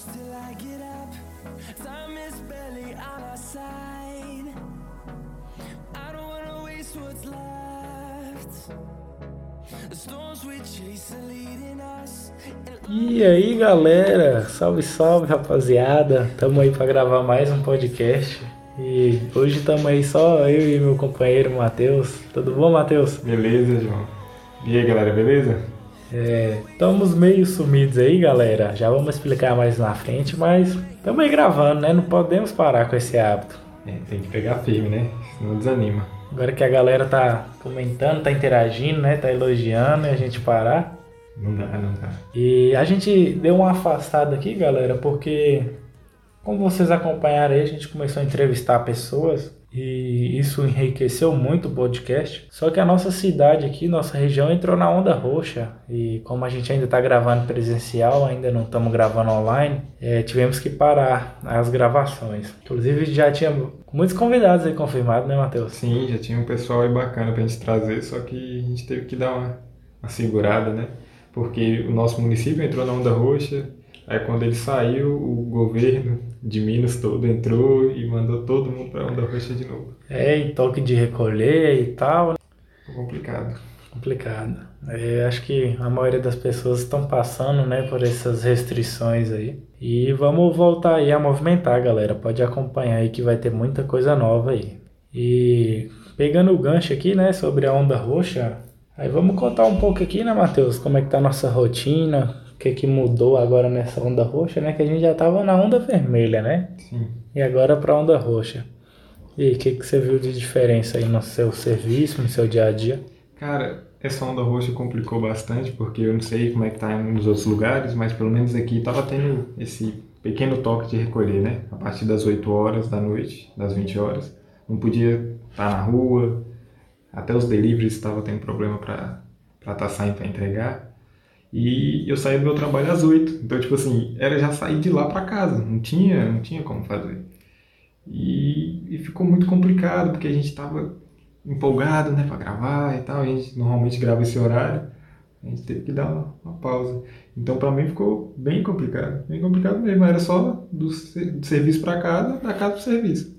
close till I get up. Time is barely on our side. I don't wanna waste what's left. The storms we chase are leading us. E aí galera, salve salve rapaziada, tamo aí pra gravar mais um podcast e hoje tamo aí só eu e meu companheiro Matheus. Tudo bom, Matheus? Beleza, João. E aí, galera, beleza? É, estamos meio sumidos aí, galera. Já vamos explicar mais na frente, mas estamos aí gravando, né? Não podemos parar com esse hábito. É, tem que pegar firme, né? Senão desanima. Agora que a galera tá comentando, tá interagindo, né? Tá elogiando e a gente parar. Não dá, não dá. E a gente deu uma afastada aqui, galera, porque como vocês acompanharam aí, a gente começou a entrevistar pessoas e isso enriqueceu muito o podcast. Só que a nossa cidade aqui, nossa região entrou na onda roxa e como a gente ainda está gravando presencial, ainda não estamos gravando online, é, tivemos que parar as gravações. Inclusive já tinha muitos convidados aí confirmados, né, Matheus? Sim, já tinha um pessoal aí bacana pra gente trazer, só que a gente teve que dar uma, uma segurada, né? Porque o nosso município entrou na onda roxa, aí quando ele saiu, o governo de Minas todo entrou e mandou todo mundo pra onda roxa de novo. É, e toque de recolher e tal. Ficou complicado. Complicado. É, acho que a maioria das pessoas estão passando, né, por essas restrições aí. E vamos voltar aí a movimentar, galera. Pode acompanhar aí que vai ter muita coisa nova aí. E pegando o gancho aqui, né, sobre a onda roxa, aí vamos contar um pouco aqui, né, Matheus, como é que tá a nossa rotina, que que mudou agora nessa onda roxa, né, que a gente já tava na onda vermelha, né? Sim. E agora pra onda roxa. E o que que você viu de diferença aí no seu serviço, no seu dia a dia? Cara, essa onda roxa complicou bastante, porque eu não sei como é que tá nos outros lugares, mas pelo menos aqui tava tendo esse pequeno toque de recolher, né? A partir das 8 horas da noite, das 20 horas. Não podia estar na rua, até os deliveries estavam tendo problema para estar tá saindo para entregar. E eu saí do meu trabalho às 8. Então, tipo assim, era já sair de lá para casa. Não tinha, não tinha como fazer. E, e ficou muito complicado, porque a gente estava empolgado, né, para gravar e tal. A gente normalmente grava esse horário. A gente teve que dar uma, uma pausa. Então, para mim, ficou bem complicado. Bem complicado mesmo. Era só do, do serviço para casa, da casa pro serviço.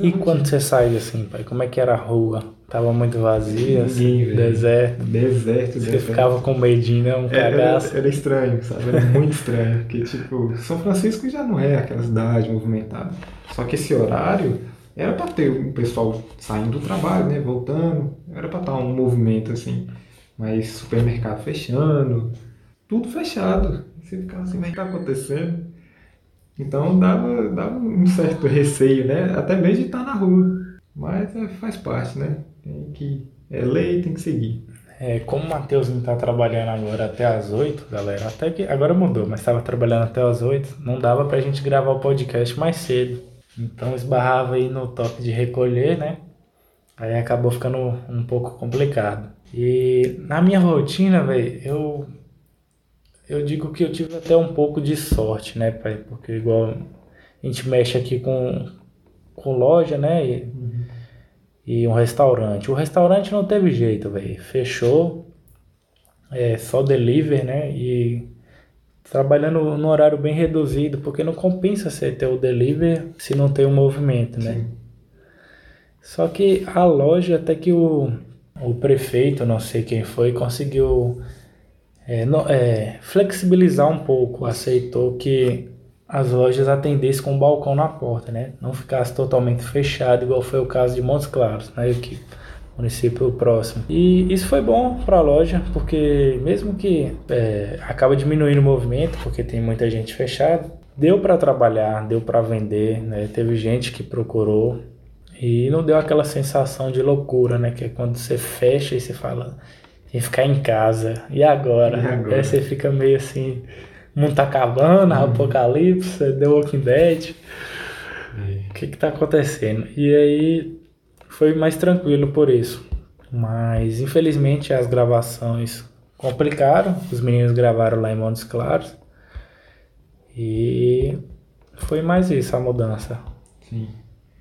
E quando você saiu assim, pai, como é que era a rua? Tava muito vazia, assim, velho. deserto. Deserto, Você deserto. ficava com medinho, né? Um era, cagaço. era estranho, sabe? Era muito estranho. Porque, tipo, São Francisco já não é aquela cidade movimentada. Só que esse horário era pra ter um pessoal saindo do trabalho, né? Voltando. Era pra estar um movimento assim. Mas supermercado fechando, tudo fechado. Você ficava assim, mas o que tá acontecendo? Então dava, dava um certo receio, né? Até mesmo de estar na rua. Mas é, faz parte, né? Tem que. É lei, tem que seguir. É, como o Matheus não tá trabalhando agora até as 8, galera, até que agora mudou, mas estava trabalhando até as 8, não dava pra gente gravar o podcast mais cedo. Então esbarrava aí no toque de recolher, né? Aí acabou ficando um pouco complicado. E na minha rotina, velho, eu eu digo que eu tive até um pouco de sorte, né, pai? Porque igual a gente mexe aqui com, com loja, né? E, e um restaurante. O restaurante não teve jeito, velho. Fechou. É só delivery, né? E trabalhando no horário bem reduzido, porque não compensa você ter o delivery se não tem o movimento, né? Sim. Só que a loja, até que o, o prefeito, não sei quem foi, conseguiu é, no- é, flexibilizar um pouco, aceitou que as lojas atendessem com um balcão na porta, né? Não ficasse totalmente fechado, igual foi o caso de Montes Claros, né? Que município próximo. E isso foi bom para a loja, porque mesmo que é, acaba diminuindo o movimento, porque tem muita gente fechada, deu para trabalhar, deu para vender, né? Teve gente que procurou e não deu aquela sensação de loucura, né? Que é quando você fecha e você fala, tem que ficar em casa. E agora? E agora? Aí você fica meio assim, o mundo tá acabando, apocalipse, The Walking Dead. O que que tá acontecendo? E aí foi mais tranquilo por isso. Mas infelizmente as gravações complicaram. Os meninos gravaram lá em Montes Claros. E foi mais isso a mudança Sim.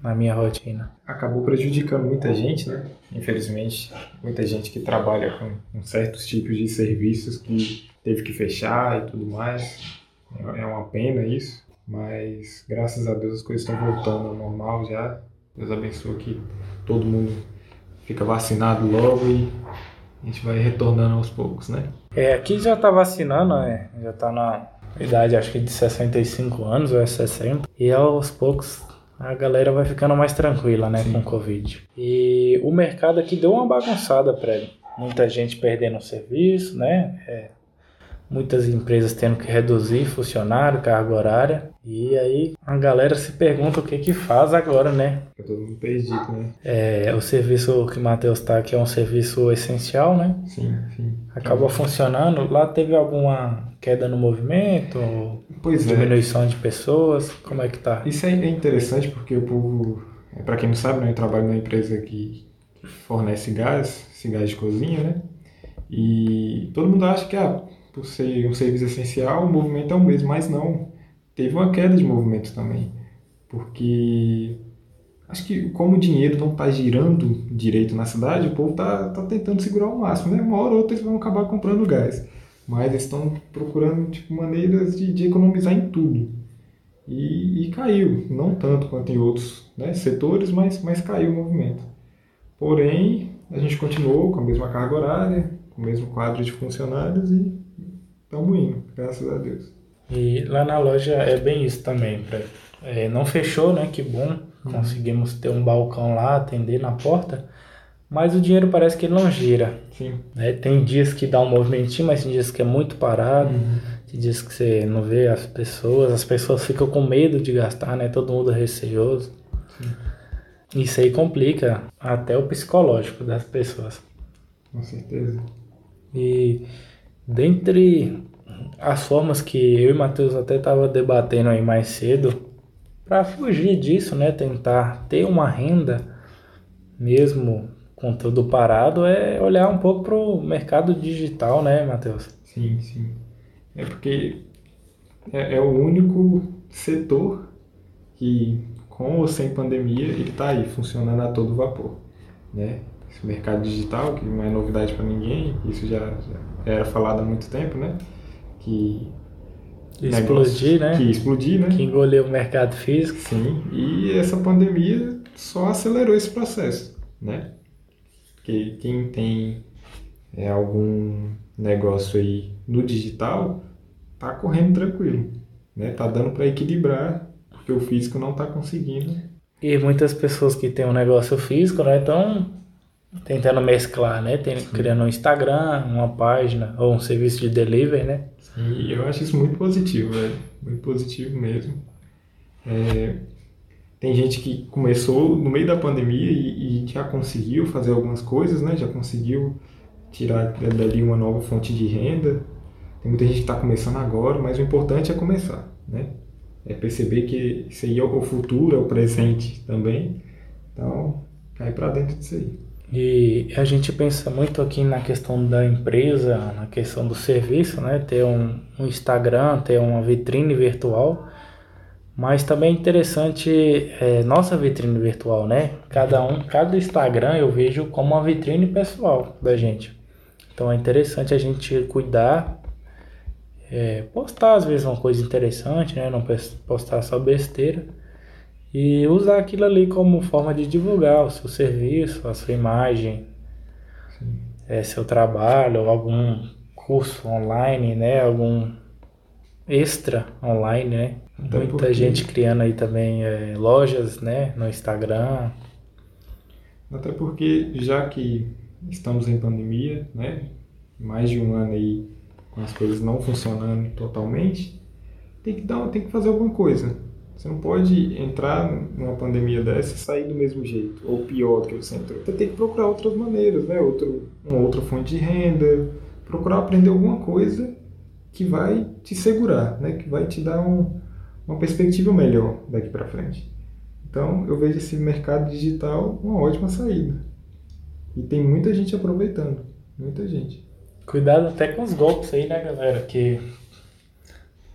na minha rotina. acabou prejudicando muita gente, né? Infelizmente, muita gente que trabalha com, com certos tipos de serviços que teve que fechar e tudo mais. É uma pena isso, mas graças a Deus as coisas estão voltando ao normal já. Deus abençoe que todo mundo fica vacinado logo e a gente vai retornando aos poucos, né? É, aqui já tá vacinando, né? Já tá na idade acho que de 65 anos ou é 60. E aos poucos a galera vai ficando mais tranquila, né, Sim. com o Covid. E o mercado aqui deu uma bagunçada, prédio. Muita gente perdendo o serviço, né? É, muitas empresas tendo que reduzir funcionário, carga horária. E aí a galera se pergunta o que que faz agora, né? É todo mundo perdido, né? É, o serviço que o Matheus está aqui é um serviço essencial, né? Sim, sim. Acabou funcionando. Lá teve alguma queda no movimento? Pois é. diminuição é. de pessoas? Como é que tá? Isso é interessante porque o povo, para quem não sabe, né, eu trabalho numa empresa que fornece gás, esse gás de cozinha, né? E todo mundo acha que ah, por ser um serviço essencial, o movimento é o mesmo, mas não. Teve uma queda de movimento também, porque acho que como o dinheiro não está girando direito na cidade, o povo está tá tentando segurar o máximo, né? Uma hora ou outra eles vão acabar comprando gás, mas eles estão procurando tipo, maneiras de, de economizar em tudo. E, e, caiu, não tanto quanto em outros né, setores, mas, mas caiu o movimento. Porém, a gente continuou com a mesma carga horária, com o mesmo quadro de funcionários e estamos indo, graças a Deus. E lá na loja é bem isso também, pra, é, não fechou, né? Que bom, uhum. conseguimos ter um balcão lá, atender na porta, mas o dinheiro parece que ele não gira. Sim. Né? Tem dias que dá um movimentinho, mas tem dias que é muito parado, uhum. tem dias que você não vê as pessoas, as pessoas ficam com medo de gastar, né? Todo mundo é receoso. Sim. Isso aí complica até o psicológico das pessoas. Com certeza. E dentre as formas que eu e Matheus até estava debatendo aí mais cedo, para fugir disso, né, tentar ter uma renda mesmo com tudo parado, é olhar um pouco para o mercado digital, né, Matheus? Sim, sim. É porque é, é, o único setor que, com ou sem pandemia, ele está aí funcionando a todo vapor, né? Esse mercado digital, que não é novidade para ninguém, isso já, já era falado há muito tempo, né? Que explodir, né? Que explodir, né? Que engoliu o mercado físico. Sim, e essa pandemia só acelerou esse processo, né? Porque quem tem é, algum negócio aí no digital tá correndo tranquilo, né? Tá dando para equilibrar, porque o físico não tá conseguindo. E muitas pessoas que têm um negócio físico, né, estão tentando mesclar, né? Tem, criando um Instagram, uma página ou um serviço de delivery, né? Sim, eu acho isso muito positivo, velho. Muito positivo mesmo. É, tem gente que começou no meio da pandemia e, e, já conseguiu fazer algumas coisas, né? Já conseguiu tirar dali uma nova fonte de renda. Tem muita gente que está começando agora, mas o importante é começar, né? É perceber que isso aí é o futuro, é o presente também. Então, cai para dentro disso aí. E a gente pensa muito aqui na questão da empresa, na questão do serviço, né? Ter um, um Instagram, ter uma vitrine virtual, mas também é interessante é, nossa vitrine virtual, né? Cada um, cada Instagram eu vejo como uma vitrine pessoal da gente. Então é interessante a gente cuidar, é, postar às vezes uma coisa interessante, né? Não postar só besteira e usar aquilo ali como forma de divulgar o seu serviço, a sua imagem, é, seu trabalho, algum curso online, né? Algum extra online, né? Até Muita porque... gente criando aí também é, lojas, né? No Instagram. Até porque já que estamos em pandemia, né? Mais de um ano aí com as coisas não funcionando totalmente, tem que dar, tem que fazer alguma coisa. Você não pode entrar numa pandemia dessa e sair do mesmo jeito, ou pior do que você entrou. Você tem que procurar outras maneiras, né? Outro, uma outra fonte de renda, procurar aprender alguma coisa que vai te segurar, né? Que vai te dar um, uma perspectiva melhor daqui para frente. Então, eu vejo esse mercado digital uma ótima saída. E tem muita gente aproveitando, muita gente. Cuidado até com os golpes aí, né, galera? Que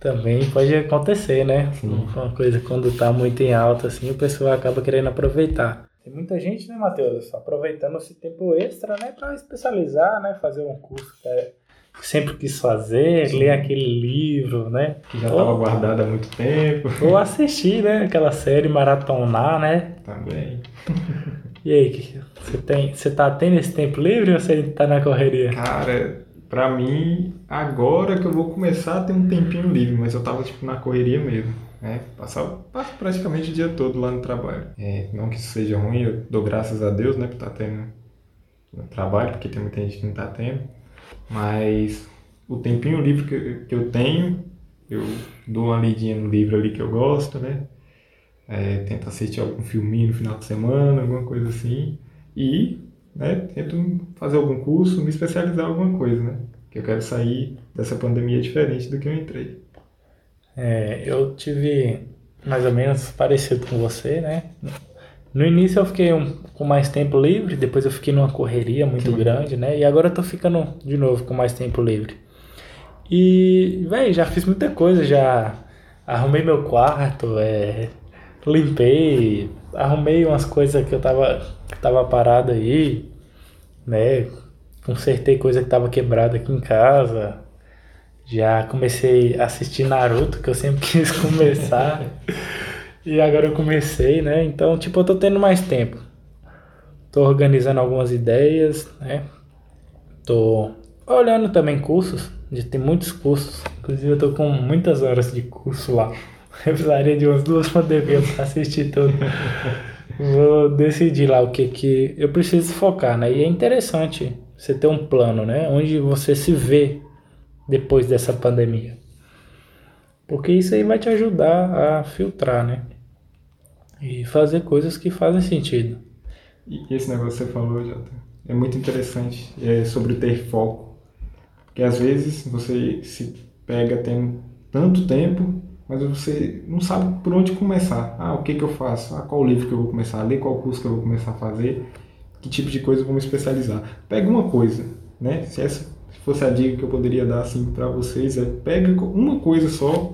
também pode acontecer, né? Sim. Uma coisa quando tá muito em alta, assim, o pessoal acaba querendo aproveitar. Tem muita gente, né, Matheus? Aproveitando esse tempo extra, né, para especializar, né, fazer um curso que é, sempre quis fazer, ler aquele livro, né? Que já estava guardado há muito tempo. Ou assistir, né? Aquela série, maratonar, né? Também. E aí, você tem, você tá tendo esse tempo livre ou você tá na correria? Cara, pra mim, agora que eu vou começar a ter um tempinho livre, mas eu tava tipo na correria mesmo, né? Passo praticamente o dia todo lá no trabalho. É, não que isso seja ruim, eu dou graças a Deus, né, por estar tendo um trabalho, porque tem muita gente que não tá tendo. Mas o tempinho livre que, eu- que eu tenho, eu dou uma lidinha no livro ali que eu gosto, né? É, tento assistir algum filminho no final de semana, alguma coisa assim. E né, tento fazer algum curso, me especializar em alguma coisa, né? Que eu quero sair dessa pandemia diferente do que eu entrei. É, eu tive mais ou menos parecido com você, né? No início eu fiquei um, com mais tempo livre, depois eu fiquei numa correria muito grande, né? E agora eu tô ficando de novo com mais tempo livre. E, véi, já fiz muita coisa, já arrumei meu quarto, é, limpei, arrumei umas coisas que eu tava, que tava parado aí, né? Consertei coisa que tava quebrada aqui em casa. Já comecei a assistir Naruto, que eu sempre quis começar. e agora eu comecei, né? Então, tipo, eu tô tendo mais tempo. Tô organizando algumas ideias, né? Tô olhando também cursos. Já tem muitos cursos. Inclusive, eu tô com muitas horas de curso lá. Eu precisaria de umas duas pandemias pra assistir tudo. Vou decidir lá o que que eu preciso focar, né? E é interessante você ter um plano, né? Onde você se vê depois dessa pandemia. Porque isso aí vai te ajudar a filtrar, né? E fazer coisas que fazem sentido. E esse negócio que você falou, Jota, é muito interessante. É sobre ter foco. Porque às vezes você se pega tendo tanto tempo, mas você não sabe por onde começar. Ah, o que, que eu faço? Ah, qual livro que eu vou começar a ler? Qual curso que eu vou começar a fazer? Que tipo de coisa eu vou me especializar? Pega uma coisa, né? Se essa fosse a dica que eu poderia dar assim para vocês, é pega uma coisa só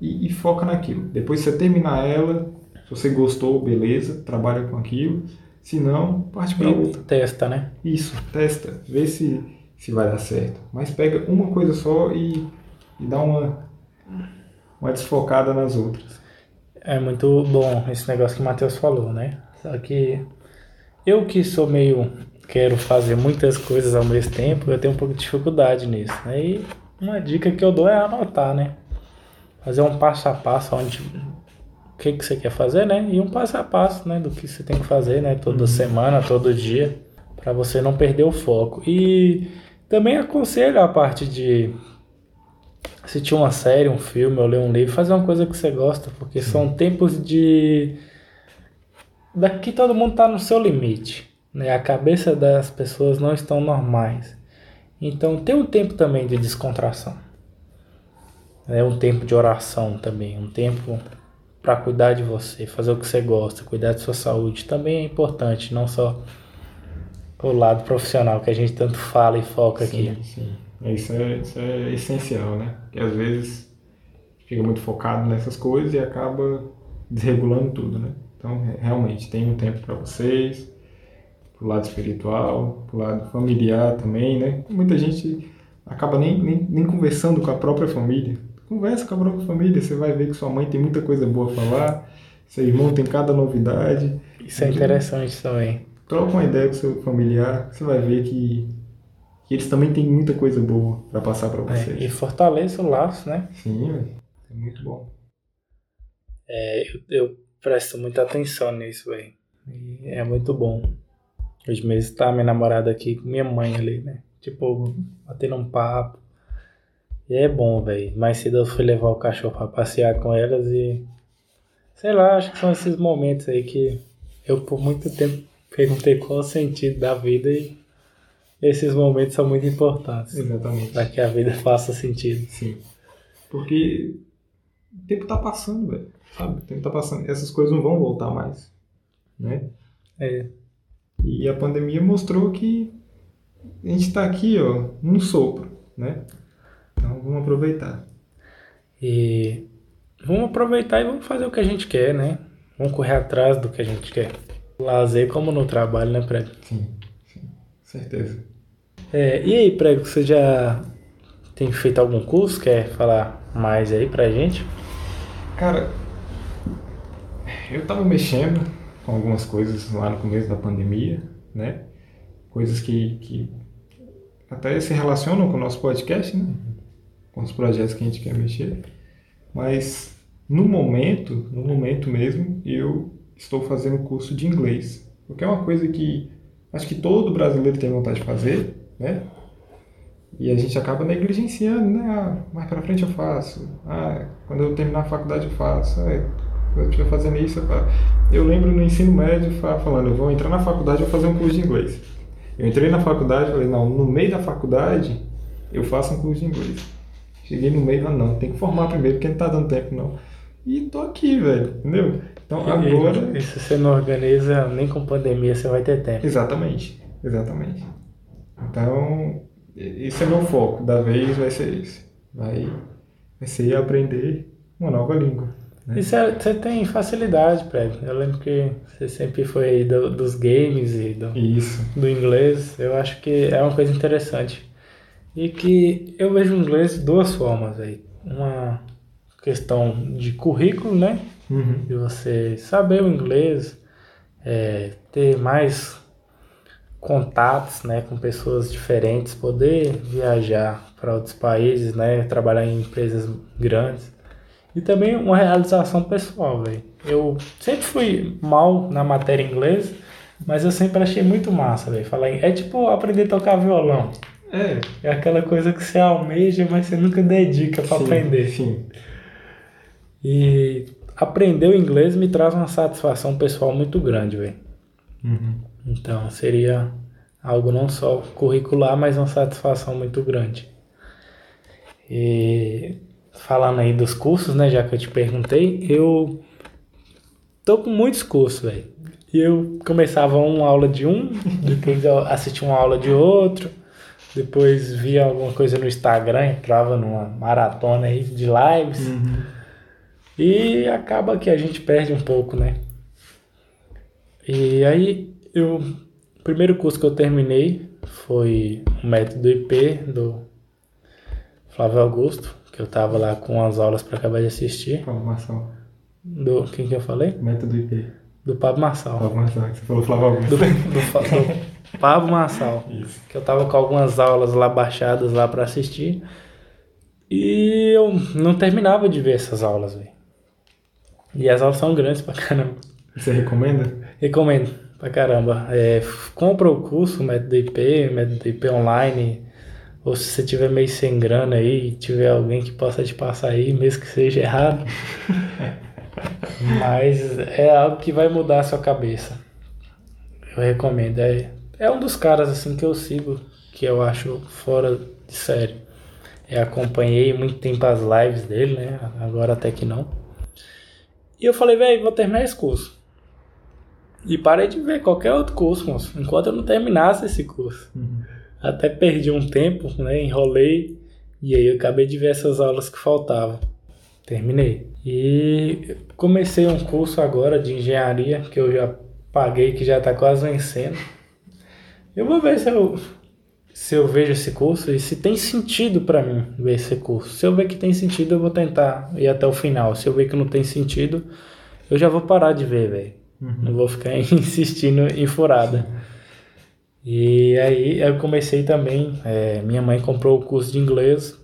e, e foca naquilo. Depois você terminar ela, se você gostou, beleza, trabalha com aquilo. Se não, parte para outra. testa, né? Isso, testa, vê se, se vai dar certo. Mas pega uma coisa só e, e dá uma, uma desfocada nas outras. É muito bom esse negócio que o Matheus falou, né? Só que eu que sou meio. quero fazer muitas coisas ao mesmo tempo, eu tenho um pouco de dificuldade nisso. Né? E uma dica que eu dou é anotar, né? Fazer um passo a passo onde. O que, que você quer fazer, né? E um passo a passo, né? Do que você tem que fazer, né? Toda semana, todo dia, para você não perder o foco. E também aconselho a parte de assistir uma série, um filme, ou ler um livro, fazer uma coisa que você gosta, porque são tempos de. Daqui todo mundo está no seu limite. Né? A cabeça das pessoas não estão normais. Então tem um tempo também de descontração. É um tempo de oração também, um tempo para cuidar de você, fazer o que você gosta, cuidar de sua saúde também é importante, não só o lado profissional que a gente tanto fala e foca aqui. Sim, sim. Isso é, isso é essencial, né? Porque às vezes fica muito focado nessas coisas e acaba desregulando tudo, né? Então, re- realmente, tem um tempo para vocês, pro lado espiritual, pro lado familiar também, né? Muita gente acaba nem, nem, nem conversando com a própria família. Conversa com a própria família, você vai ver que sua mãe tem muita coisa boa a falar, seu irmão tem cada novidade. Isso é interessante também. Troca uma ideia com seu familiar, você vai ver que, que eles também têm muita coisa boa para passar para É, vocês. e fortalece o laço, né? Sim. É muito bom. É, eu, eu presto muita atenção nisso, velho. É muito bom. Hoje mesmo tá minha namorada aqui com minha mãe ali, né? Tipo, batendo um papo. E é bom, velho. Mais cedo eu fui levar o cachorro pra passear com elas e. Sei lá, acho que são esses momentos aí que eu por muito tempo perguntei qual o sentido da vida e esses momentos são muito importantes. Exatamente. Para que a vida faça sentido. Sim. Porque o tempo tá passando, velho. Sabe? O tempo tá passando. Essas coisas não vão voltar mais. Né? É, E a pandemia mostrou que a gente tá aqui, ó, num sopro, né? Então vamos aproveitar. E vamos aproveitar e vamos fazer o que a gente quer, né? Vamos correr atrás do que a gente quer. Lazer como no trabalho, né, Prego? Sim, sim. Certeza. É, e aí, Prego, você já tem feito algum curso? Quer falar mais aí pra gente? Cara, eu tava mexendo com algumas coisas lá no começo da pandemia, né? Coisas que, que até se relacionam com o nosso podcast, né? Com os projetos que a gente quer mexer. Mas no momento, no momento mesmo, eu estou fazendo curso de inglês. Porque é uma coisa que acho que todo brasileiro tem vontade de fazer, né? E a gente acaba negligenciando, né? Ah, mais pra frente eu faço. Ah, quando eu terminar a faculdade eu faço. Ah, quando eu estiver fazendo isso, eu lembro no ensino médio falando, eu vou entrar na faculdade e vou fazer um curso de inglês. Eu entrei na faculdade e falei, não, no meio da faculdade eu faço um curso de inglês. Cheguei no meio e falei, não, tem que formar primeiro, porque não tá dando tempo não. E tô aqui, velho, entendeu? Então agora. E se você não organiza, nem com pandemia você vai ter tempo. Exatamente, exatamente. Então, esse é meu foco da vez, vai ser esse. Vai, vai ser aprender uma nova língua. Né? E você, você tem facilidade, Prédio. Eu lembro que você sempre foi aí do, dos games e do, Isso. do inglês. Eu acho que é uma coisa interessante. E que eu vejo o inglês de duas formas aí. Uma questão de currículo, né? Uhum. De você saber o inglês, é, ter mais contatos né, com pessoas diferentes, poder viajar para outros países, né, trabalhar em empresas grandes. E também uma realização pessoal, velho. Eu sempre fui mal na matéria inglês, mas eu sempre achei muito massa, velho. Falar é tipo aprender a tocar violão. É, É aquela coisa que você almeja, mas você nunca dedica para aprender. Sim. E aprender o inglês me traz uma satisfação pessoal muito grande, velho. Uhum. Então seria algo não só curricular, mas uma satisfação muito grande. E falando aí dos cursos, né, já que eu te perguntei, eu tô com muitos cursos, velho. E eu começava uma aula de um, depois eu assistia uma aula de outro, depois via alguma coisa no Instagram, entrava numa maratona aí de lives. Uhum. E acaba que a gente perde um pouco, né? E aí, eu, o primeiro curso que eu terminei foi o método IP do Flávio Augusto, que eu tava lá com as aulas para acabar de assistir. Formação. Do quem que eu falei? Método IP. Do Pablo Marçal. Formação. Você falou Flávio Augusto. Do, do, do Pablo Marçal. Isso. que eu tava com algumas aulas lá baixadas lá para assistir. E eu não terminava de ver essas aulas, velho. E as aulas são grandes pra caramba. Você recomenda? Recomendo pra caramba. É, compra o curso, método IP, método IP online. Ou se você tiver meio sem grana aí, tiver alguém que possa te passar aí, mesmo que seja errado. Mas é algo que vai mudar a sua cabeça. Eu recomendo. É, é um dos caras assim que eu sigo, que eu acho fora de série. Eu acompanhei muito tempo as lives dele, né? Agora até que não. E eu falei, velho, vou terminar esse curso. E parei de ver qualquer outro curso, moço, enquanto eu não terminasse esse curso. Uhum. Até perdi um tempo, né? Enrolei. E aí eu acabei de ver essas aulas que faltavam. Terminei. E comecei um curso agora de engenharia que eu já paguei, que já tá quase vencendo. Eu vou ver se eu, se eu vejo esse curso e se tem sentido para mim ver esse curso. Se eu ver que tem sentido, eu vou tentar ir até o final. Se eu ver que não tem sentido, eu já vou parar de ver, velho. Não vou ficar insistindo em furada. E aí eu comecei também, é, minha mãe comprou o curso de inglês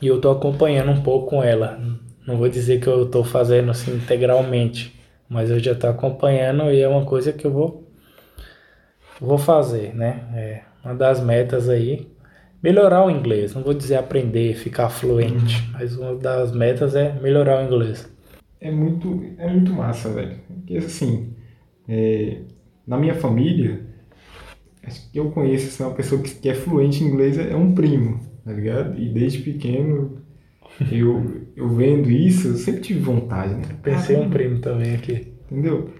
e eu tô acompanhando um pouco com ela. Não vou dizer que eu tô fazendo assim integralmente, mas eu já tô acompanhando e é uma coisa que eu vou vou fazer, né? É uma das metas aí melhorar o inglês. Não vou dizer aprender, ficar fluente, mas uma das metas é melhorar o inglês. É muito, é muito massa, velho. Porque assim, é, na minha família, acho que eu conheço assim, uma pessoa que, que é fluente em inglês é um primo, tá ligado? E desde pequeno, eu, eu vendo isso, eu sempre tive vontade, né? Pensei um Caramba, primo também aqui. Entendeu?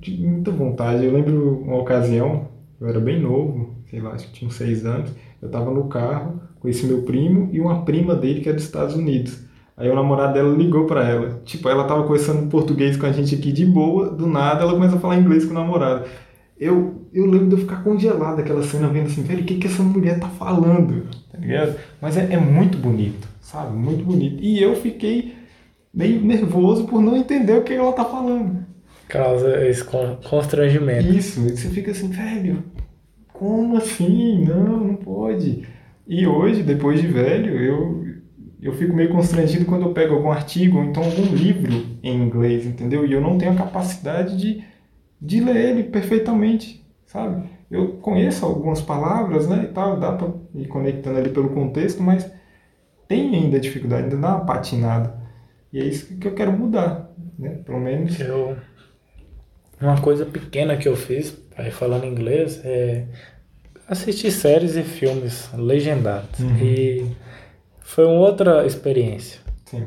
Tive muita vontade. Eu lembro uma ocasião, eu era bem novo, sei lá, acho que tinha uns seis anos. Eu tava no carro com esse meu primo e uma prima dele que é dos Estados Unidos. Aí o namorado dela ligou pra ela. Tipo, ela tava conversando português com a gente aqui de boa, do nada ela começa a falar inglês com o namorado. eu, eu lembro de eu ficar congelado aquela cena, vendo assim, velho, o que, que essa mulher tá falando? Tá ligado? Mas é, é muito bonito, sabe? Muito bonito. E eu fiquei meio nervoso por não entender o que ela tá falando. Causa esse constrangimento. Isso, você fica assim, velho, como assim? Não, não pode. E hoje, depois de velho, eu, eu fico meio constrangido quando eu pego algum artigo ou então algum livro em inglês, entendeu? E eu não tenho a capacidade de, de ler ele perfeitamente, sabe? Eu conheço algumas palavras, né, e tal, dá para ir conectando ali pelo contexto, mas tem ainda dificuldade, ainda dá uma patinada. E é isso que eu quero mudar, né? Pelo menos. Eu... Uma coisa pequena que eu fiz, aí falando inglês, é assistir séries e filmes legendados. Uhum. E foi uma outra experiência. Sim.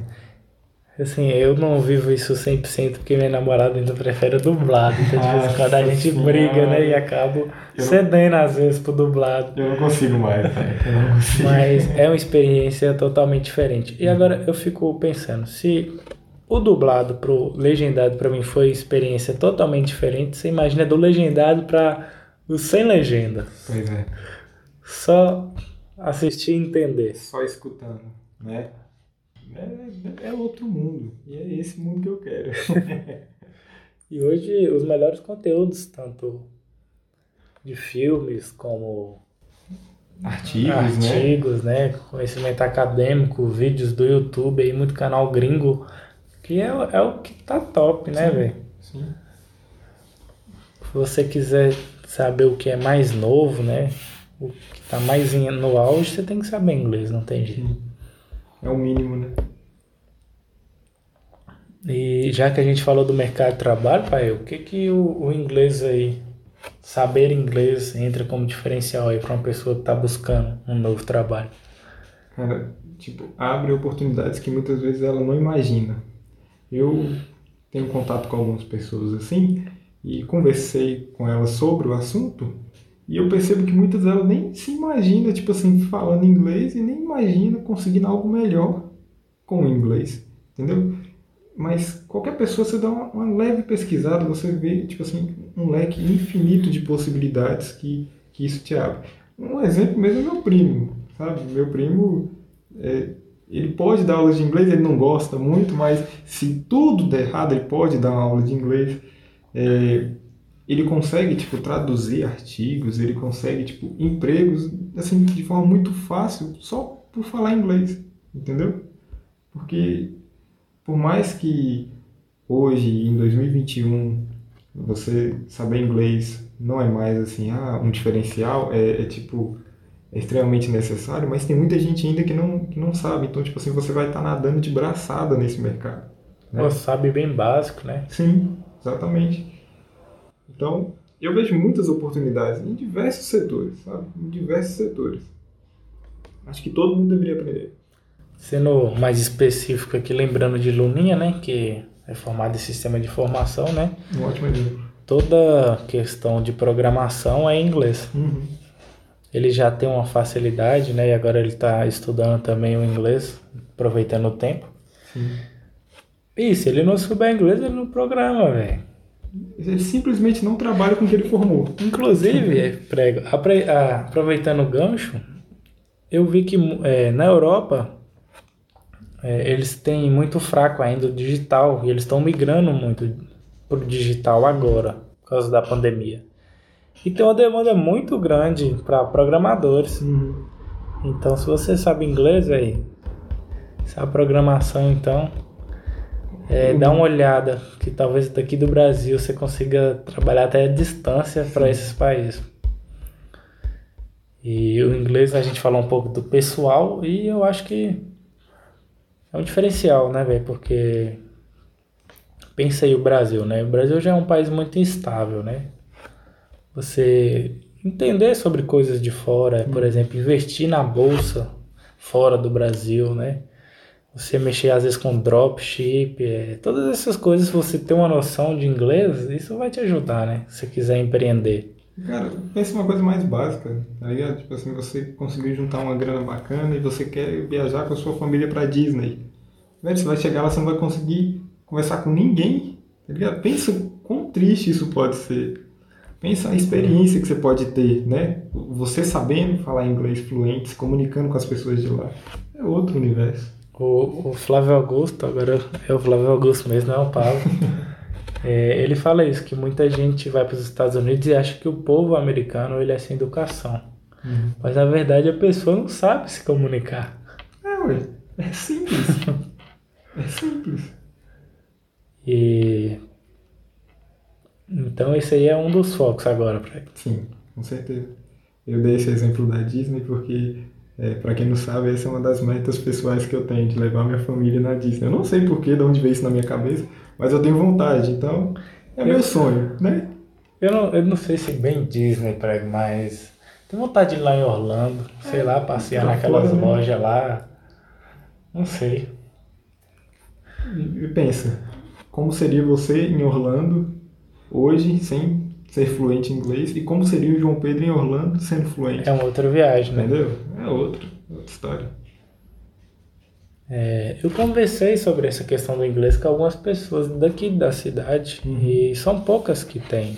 Assim, eu não vivo isso 100% porque minha namorada ainda prefere dublado. Então, de vez em quando a gente senhora. briga, né? E acabo eu cedendo não... às vezes pro dublado. Eu não consigo mais, velho. Mas é uma experiência totalmente diferente. E agora eu fico pensando, se o dublado pro legendado para mim foi experiência totalmente diferente, você imagina do legendado para o sem legenda. Pois é. Só assistir e entender. Só escutando, né? É, é outro mundo. E é esse mundo que eu quero. e hoje os melhores conteúdos, tanto de filmes como artigos, artigos né? né? Conhecimento acadêmico, vídeos do YouTube aí, muito canal gringo, que é, é o que tá top, né, velho? Sim. Se você quiser saber o que é mais novo, né? O que tá mais no auge, você tem que saber inglês, não tem jeito. Sim. É o mínimo, né? E já que a gente falou do mercado de trabalho, pai, o que que o, o inglês aí, saber inglês entra como diferencial aí para uma pessoa que está buscando um novo trabalho? Cara, tipo, abre oportunidades que muitas vezes ela não imagina. Eu tenho contato com algumas pessoas assim e conversei com elas sobre o assunto e eu percebo que muitas delas nem se imagina, tipo assim, falando inglês e nem imagina conseguindo algo melhor com o inglês, entendeu? Mas qualquer pessoa, você dá uma, uma, leve pesquisada, você vê, tipo assim, um leque infinito de possibilidades que, que isso te abre. Um exemplo mesmo é meu primo, sabe? Meu primo, é, ele pode dar aula de inglês, ele não gosta muito, mas se tudo der errado, ele pode dar uma aula de inglês. É, ele consegue tipo traduzir artigos, ele consegue tipo empregos assim de forma muito fácil só por falar inglês, entendeu? Porque por mais que hoje em 2021 você saber inglês não é mais assim ah, um diferencial, é, é tipo é extremamente necessário, mas tem muita gente ainda que não, que não sabe. Então, tipo assim, você vai estar tá nadando de braçada nesse mercado. Né? Você sabe bem básico, né? Sim, exatamente. Então, eu vejo muitas oportunidades em diversos setores, sabe? Em diversos setores. Acho que todo mundo deveria aprender. Sendo mais específico aqui, lembrando de Luninha, né? Que é formado em sistema de informação, né? Um ótimo exemplo. Toda questão de programação é em inglês. Uhum. Ele já tem uma facilidade, né? E agora ele está estudando também o inglês, aproveitando o tempo. Sim. E se ele não souber inglês, ele não programa, velho. Ele simplesmente não trabalha com o que ele formou. Inclusive, prego, aproveitando o gancho, eu vi que é, na Europa é, eles têm muito fraco ainda o digital e eles estão migrando muito para o digital agora, por causa da pandemia. E tem uma demanda muito grande para programadores. Uhum. Então, se você sabe inglês, aí, sabe programação, então é, dá uma olhada, que talvez daqui do Brasil você consiga trabalhar até a distância para esses países. E o inglês a gente falou um pouco do pessoal e eu acho que é um diferencial, né, velho? Porque pensei o Brasil, né? O Brasil já é um país muito instável, né? Você entender sobre coisas de fora, por exemplo, investir na bolsa fora do Brasil, né? Você mexer às vezes com dropship, é, todas essas coisas, se você ter uma noção de inglês, isso vai te ajudar, né? Se você quiser empreender. Cara, pensa uma coisa mais básica, tá ligado? Tipo assim, você conseguiu juntar uma grana bacana e você quer viajar com a sua família pra Disney. Velho, você vai chegar lá, você não vai conseguir conversar com ninguém, tá ligado? Pensa quão triste isso pode ser. Pensa a experiência que você pode ter, né? Você sabendo falar inglês fluente, se comunicando com as pessoas de lá. É outro universo. O, o Flávio Augusto, agora é o Flávio Augusto mesmo, não é o Paulo. É, ele fala isso, que muita gente vai para os Estados Unidos e acha que o povo americano ele é sem educação. Uhum. Mas na verdade a pessoa não sabe se comunicar. É, ué. É simples. é simples. E então esse aí é um dos focos agora para ele. Sim, com certeza. Eu dei esse exemplo da Disney porque, é, para quem não sabe, essa é uma das metas pessoais que eu tenho, de levar minha família na Disney. Eu não sei porquê, de onde veio isso na minha cabeça, mas eu tenho vontade, então é meu sonho, né? Eu não, eu não sei se bem Disney, prego, mas tenho vontade de ir lá em Orlando, sei lá, passear pra naquelas fora, né? lojas lá. Não sei. E pensa, como seria você em Orlando hoje sem ser fluente em inglês e como seria o João Pedro em Orlando sendo fluente? É uma outra viagem, né? Entendeu? É outra, outra história. É, eu conversei sobre essa questão do inglês com algumas pessoas daqui da cidade Uhum. e são poucas que têm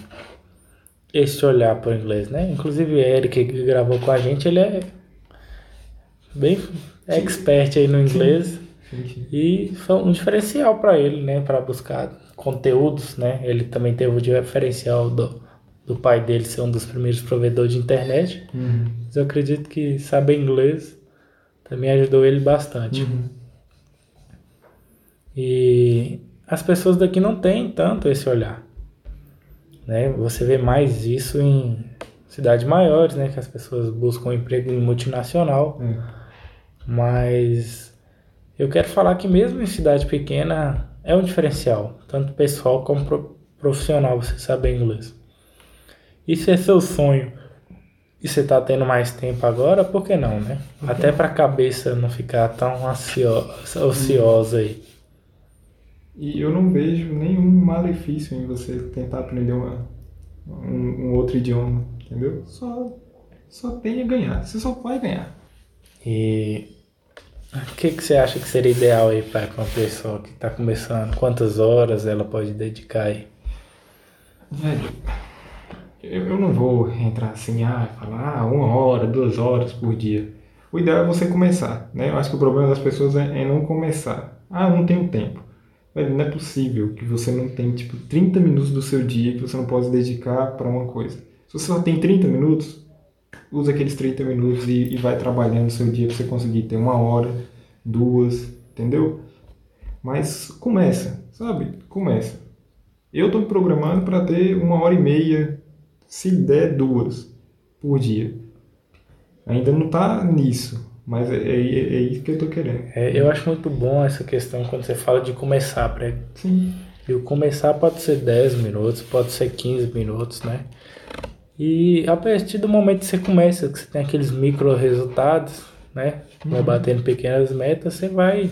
esse olhar para o inglês, né? Inclusive o Eric que gravou com a gente, ele é bem expert aí no inglês Sim, sim. e foi um diferencial para ele, né? Para buscar conteúdos, né? Ele também teve o diferencial do, do pai dele ser um dos primeiros provedores de internet, Uhum. mas eu acredito que saber inglês também ajudou ele bastante. Uhum. E as pessoas daqui não têm tanto esse olhar. Né? Você vê mais isso em cidades maiores, né? Que as pessoas buscam emprego em multinacional. É. Mas eu quero falar que mesmo em cidade pequena é um diferencial. Tanto pessoal como pro- profissional você saber inglês. E se é seu sonho e você tá tendo mais tempo agora, por que não, né? Até pra cabeça não ficar tão ansiosa, ociosa aí. E eu não vejo nenhum malefício em você tentar aprender uma, um, um outro idioma, entendeu? Só, só tem a ganhar. Você só vai ganhar. E o que, que você acha que seria ideal aí para uma pessoa que está começando? Quantas horas ela pode dedicar aí? Velho, eu, eu não vou entrar assim, ah, falar ah, uma hora, duas horas por dia. O ideal é você começar, né? Eu acho que o problema das pessoas é, é não começar. Ah, não tenho tempo. Velho, não é possível que você não tenha, tipo, 30 minutos do seu dia que você não pode dedicar para uma coisa. Se você só tem 30 minutos, usa aqueles 30 minutos e, e vai trabalhando o seu dia para você conseguir ter uma hora, duas, entendeu? Mas começa, sabe? Começa. Eu estou me programando para ter uma hora e meia, se der duas, por dia. Ainda não está nisso, mas é, é, é isso que eu estou querendo. É, eu acho muito bom essa questão quando você fala de começar, prego. Sim. E o começar pode ser 10 minutos, pode ser 15 minutos, né? E a partir do momento que você começa, que você tem aqueles micro resultados, né? Vai batendo pequenas metas, você vai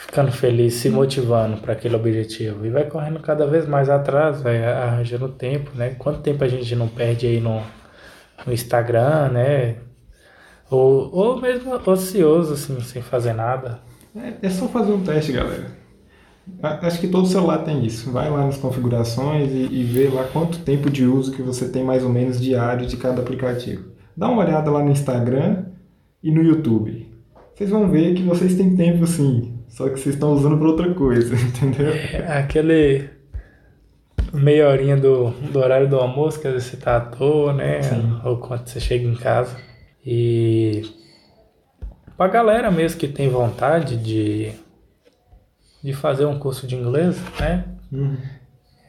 ficando feliz, se motivando para aquele objetivo. E vai correndo cada vez mais atrás, vai arranjando tempo, né? Quanto tempo a gente não perde aí no, no Instagram, né? Ou, ou mesmo ocioso, assim, sem fazer nada. É, é só fazer um teste, galera. Acho que todo celular tem isso. Vai lá nas configurações e, e vê lá quanto tempo de uso que você tem mais ou menos diário de cada aplicativo. Dá uma olhada lá no Instagram e no YouTube. Vocês vão ver que vocês têm tempo sim, só que vocês estão usando para outra coisa, entendeu? É Aquele meia horinha do, do horário do almoço, que às vezes você tá à toa, né? Sim. Ou quando você chega em casa. E pra galera mesmo que tem vontade de, de fazer um curso de inglês, né?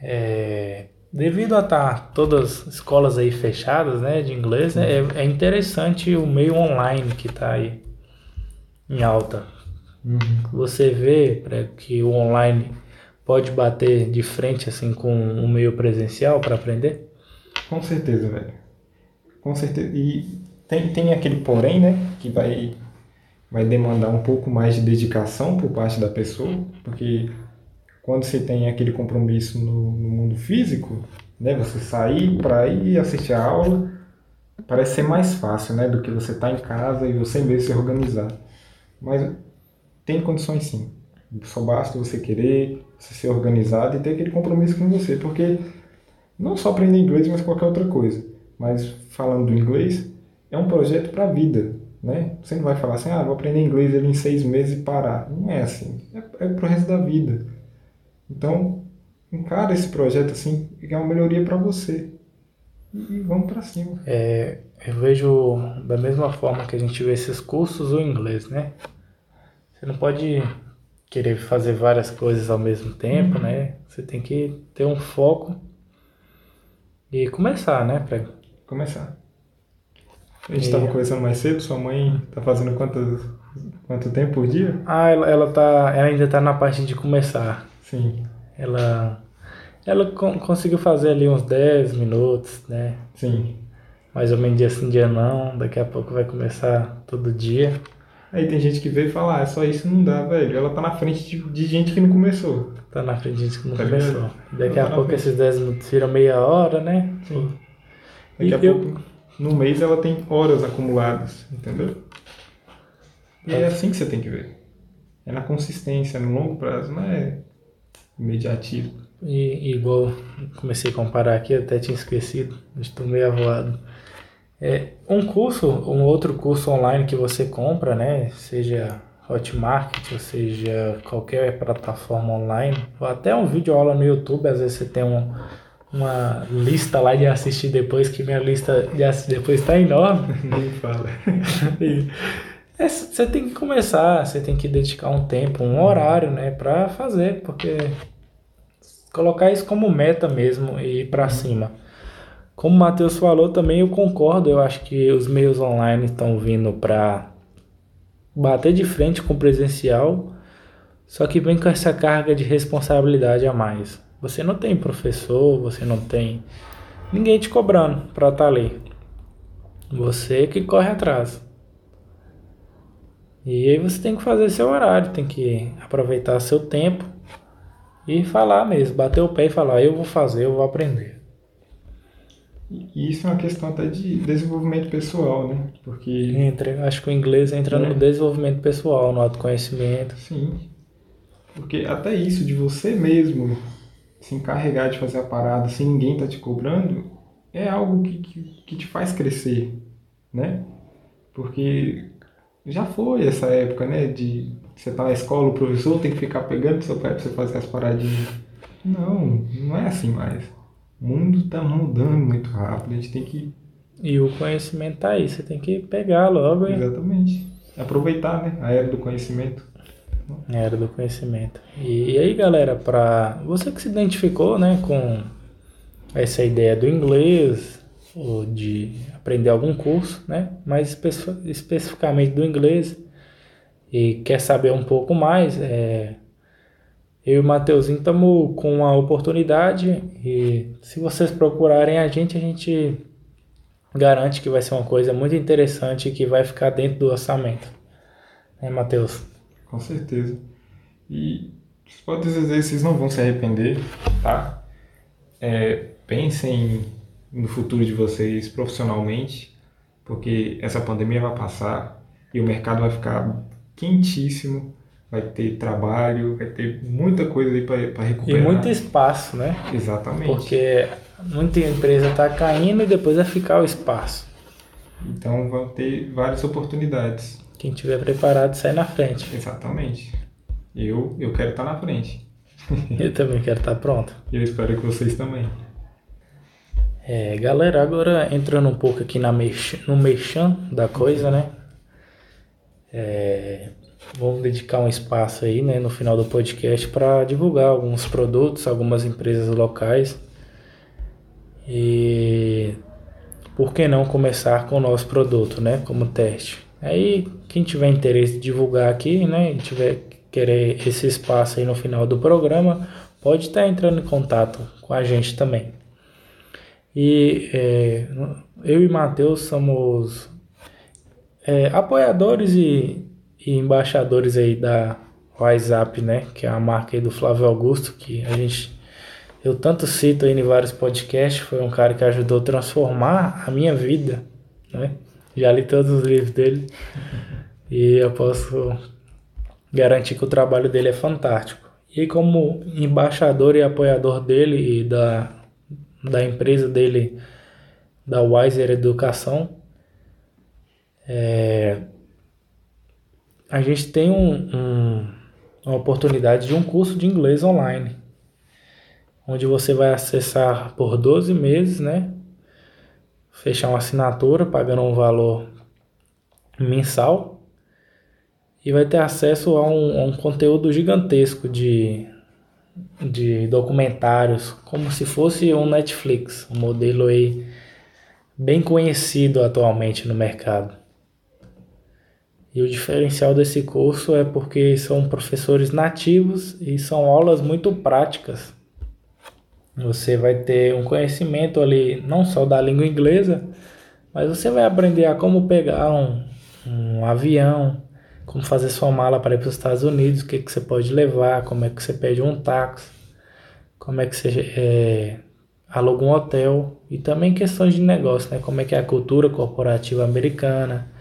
É, devido a estar todas as escolas aí fechadas, né, de inglês, né, é, é interessante o meio online que tá aí em alta. Você vê que o online pode bater de frente assim com o meio presencial para aprender? Com certeza, velho. Com certeza. E tem, tem aquele porém, né? Que vai, vai demandar um pouco mais de dedicação por parte da pessoa, porque quando você tem aquele compromisso no, no mundo físico, né? Você sair para ir assistir a aula, parece ser mais fácil, né? Do que você estar em casa e você mesmo se organizar. Mas tem condições sim. Só basta você querer, você ser organizado e ter aquele compromisso com você, porque não só aprender inglês, mas qualquer outra coisa. Mas falando do inglês, é um projeto para a vida, né? Você não vai falar assim, ah, vou aprender inglês em seis meses e parar. Não é assim. É, é pro resto da vida. Então, encara esse projeto assim, que é uma melhoria para você. E, e vamos para cima. É, eu vejo da mesma forma que a gente vê esses cursos o inglês, né? Você não pode querer fazer várias coisas ao mesmo tempo, Uhum. né? Você tem que ter um foco e começar, né? Pra... Começar. A gente E- estava conversando mais cedo, sua mãe tá fazendo quanto, quanto tempo por dia? Ah, ela, ela tá, ela ainda tá na parte de começar. Sim, Ela, ela con- conseguiu fazer ali uns 10 minutos, né? sim. Mais ou menos dia sim, dia não. Daqui a pouco vai começar todo dia. Aí tem gente que vê e fala, ah, só isso não dá, velho. Ela tá na frente de, de gente que não começou. Tá na frente disso que não Tá começou. ligado? Daqui Ela a tá pouco na esses 10 minutos viram meia hora, né? Sim. E Daqui a eu- pouco, no mês, ela tem horas acumuladas, entendeu? E é assim que você tem que ver. É na consistência, no longo prazo, não é imediatismo. E, e igual comecei a comparar aqui, eu até tinha esquecido, estou meio avoado. É, um curso, um outro curso online que você compra, né? Seja Hotmart, ou seja qualquer plataforma online, ou até um vídeo aula no YouTube, às vezes você tem um, uma lista lá de assistir depois, que minha lista de assistir depois está enorme. Nem fala. É, Você tem que começar, você tem que dedicar um tempo, um horário, né, para fazer, porque colocar isso como meta mesmo e ir para cima. Como o Matheus falou também, eu concordo, eu acho que os meios online estão vindo para bater de frente com o presencial, só que vem com essa carga de responsabilidade a mais. Você não tem professor, você não tem ninguém te cobrando para estar ali. Você que corre atrás. E aí você tem que fazer seu horário, tem que aproveitar seu tempo e falar mesmo, bater o pé e falar, eu vou fazer, eu vou aprender. E isso é uma questão até de desenvolvimento pessoal, né? Porque, Entra, acho que o inglês entra É. no desenvolvimento pessoal, no autoconhecimento. sim. Porque até isso de você mesmo se encarregar de fazer a parada sem ninguém tá te cobrando é algo que, que, que te faz crescer, né? Porque já foi essa época, né? De você tá na escola, o professor tem que ficar pegando seu pé pra você fazer as paradinhas. Não, não é assim mais. O mundo tá mudando muito rápido, a gente tem que E o conhecimento tá aí, você tem que pegar logo e Exatamente. Aproveitar, né? A era do conhecimento. era do conhecimento. E, e aí, galera, para você que se identificou, né, com essa ideia do inglês ou de aprender algum curso, né, mais especi- especificamente do inglês e quer saber um pouco mais, é, eu e o Mateuzinho estamos com uma oportunidade e se vocês procurarem a gente, a gente garante que vai ser uma coisa muito interessante que vai ficar dentro do orçamento. Né, Matheus? Com certeza. E vocês podem dizer, vocês não vão se arrepender, tá? É, pensem no futuro de vocês profissionalmente, porque essa pandemia vai passar e o mercado vai ficar quentíssimo, vai ter trabalho, vai ter muita coisa aí para E recuperar. muito espaço, né? Exatamente. Porque muita empresa está caindo e depois vai ficar o espaço. Então vão ter várias oportunidades. Quem tiver preparado sai na frente. Exatamente. Eu, eu quero estar na frente. Eu também quero estar pronto. E eu espero que vocês também. É, galera, agora entrando um pouco aqui na merchan, no merchan da coisa, né? É, vamos dedicar um espaço aí, né, no final do podcast para divulgar alguns produtos, algumas empresas locais. E por que não começar com o nosso produto, né, como teste? Aí, quem tiver interesse em divulgar aqui, né, tiver querer esse espaço aí no final do programa, pode estar entrando em contato com a gente também. E é, eu e Matheus somos é, apoiadores e, e embaixadores aí da WhatsApp, né? Que é a marca aí do Flávio Augusto, que a gente eu tanto cito aí em vários podcasts, foi um cara que ajudou a transformar a minha vida, né? Já li todos os livros dele e eu posso garantir que o trabalho dele é fantástico. E como embaixador e apoiador dele e da da empresa dele, da Wiser Educação. É, a gente tem um, um, uma oportunidade de um curso de inglês online, onde você vai acessar por 12 meses, né? Fechar uma assinatura pagando um valor mensal e vai ter acesso a um, a um conteúdo gigantesco de, de documentários, como se fosse um Netflix, um modelo aí bem conhecido atualmente no mercado. E o diferencial desse curso é porque são professores nativos e são aulas muito práticas. Você vai ter um conhecimento ali não só da língua inglesa, mas você vai aprender a como pegar um, um avião, como fazer sua mala para ir para os Estados Unidos, o que, que você pode levar, como é que você pede um táxi, como é que você é, aluga um hotel e também questões de negócio, né? Como é que é a cultura corporativa americana,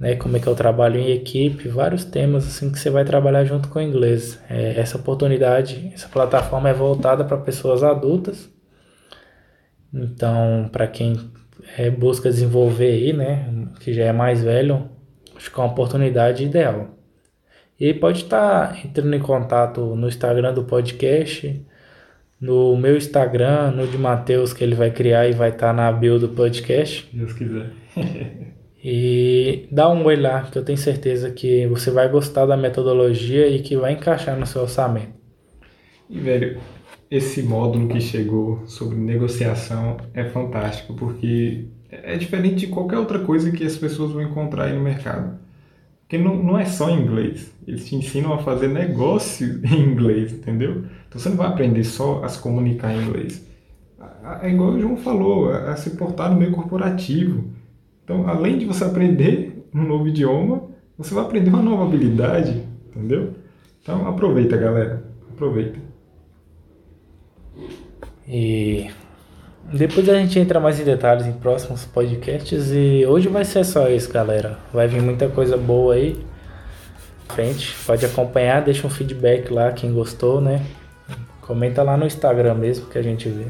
né? Como é que é o trabalho em equipe, vários temas assim que você vai trabalhar junto com o inglês. É, essa oportunidade, essa plataforma é voltada para pessoas adultas. Então, para quem é, busca desenvolver aí, né, que já é mais velho, acho que é uma oportunidade ideal. E pode estar entrando em contato no Instagram do podcast, no meu Instagram, no de Matheus, que ele vai criar e vai estar na bio do podcast. Deus quiser. e dá um oi lá, que eu tenho certeza que você vai gostar da metodologia e que vai encaixar no seu orçamento. E, velho, esse módulo que chegou sobre negociação é fantástico, porque é diferente de qualquer outra coisa que as pessoas vão encontrar aí no mercado. Porque não, não é só inglês, eles te ensinam a fazer negócio em inglês, entendeu? Então você não vai aprender só a se comunicar em inglês. É igual o João falou, a se portar no meio corporativo. Então, além de você aprender um novo idioma, você vai aprender uma nova habilidade, entendeu? Então aproveita, galera. Aproveita. E depois a gente entra mais em detalhes em próximos podcasts e hoje vai ser só isso, galera. Vai vir muita coisa boa aí. Frente, pode acompanhar, deixa um feedback lá quem gostou, né? Comenta lá no Instagram mesmo que a gente vê.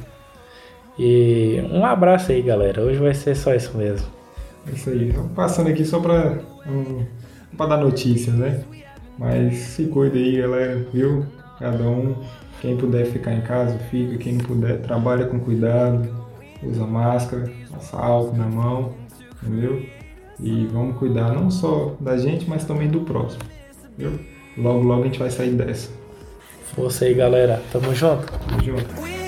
E um abraço aí, galera. Hoje vai ser só isso mesmo. É isso aí. Passando aqui só pra, um, pra dar notícias, né? Mas se cuida aí, galera, viu? Cada um quem puder ficar em casa, fica. Quem não puder, trabalha com cuidado, usa máscara, passa álcool na mão, entendeu? E vamos cuidar não só da gente, mas também do próximo, entendeu? Logo, logo a gente vai sair dessa. Força aí, galera. Tamo junto. Tamo junto.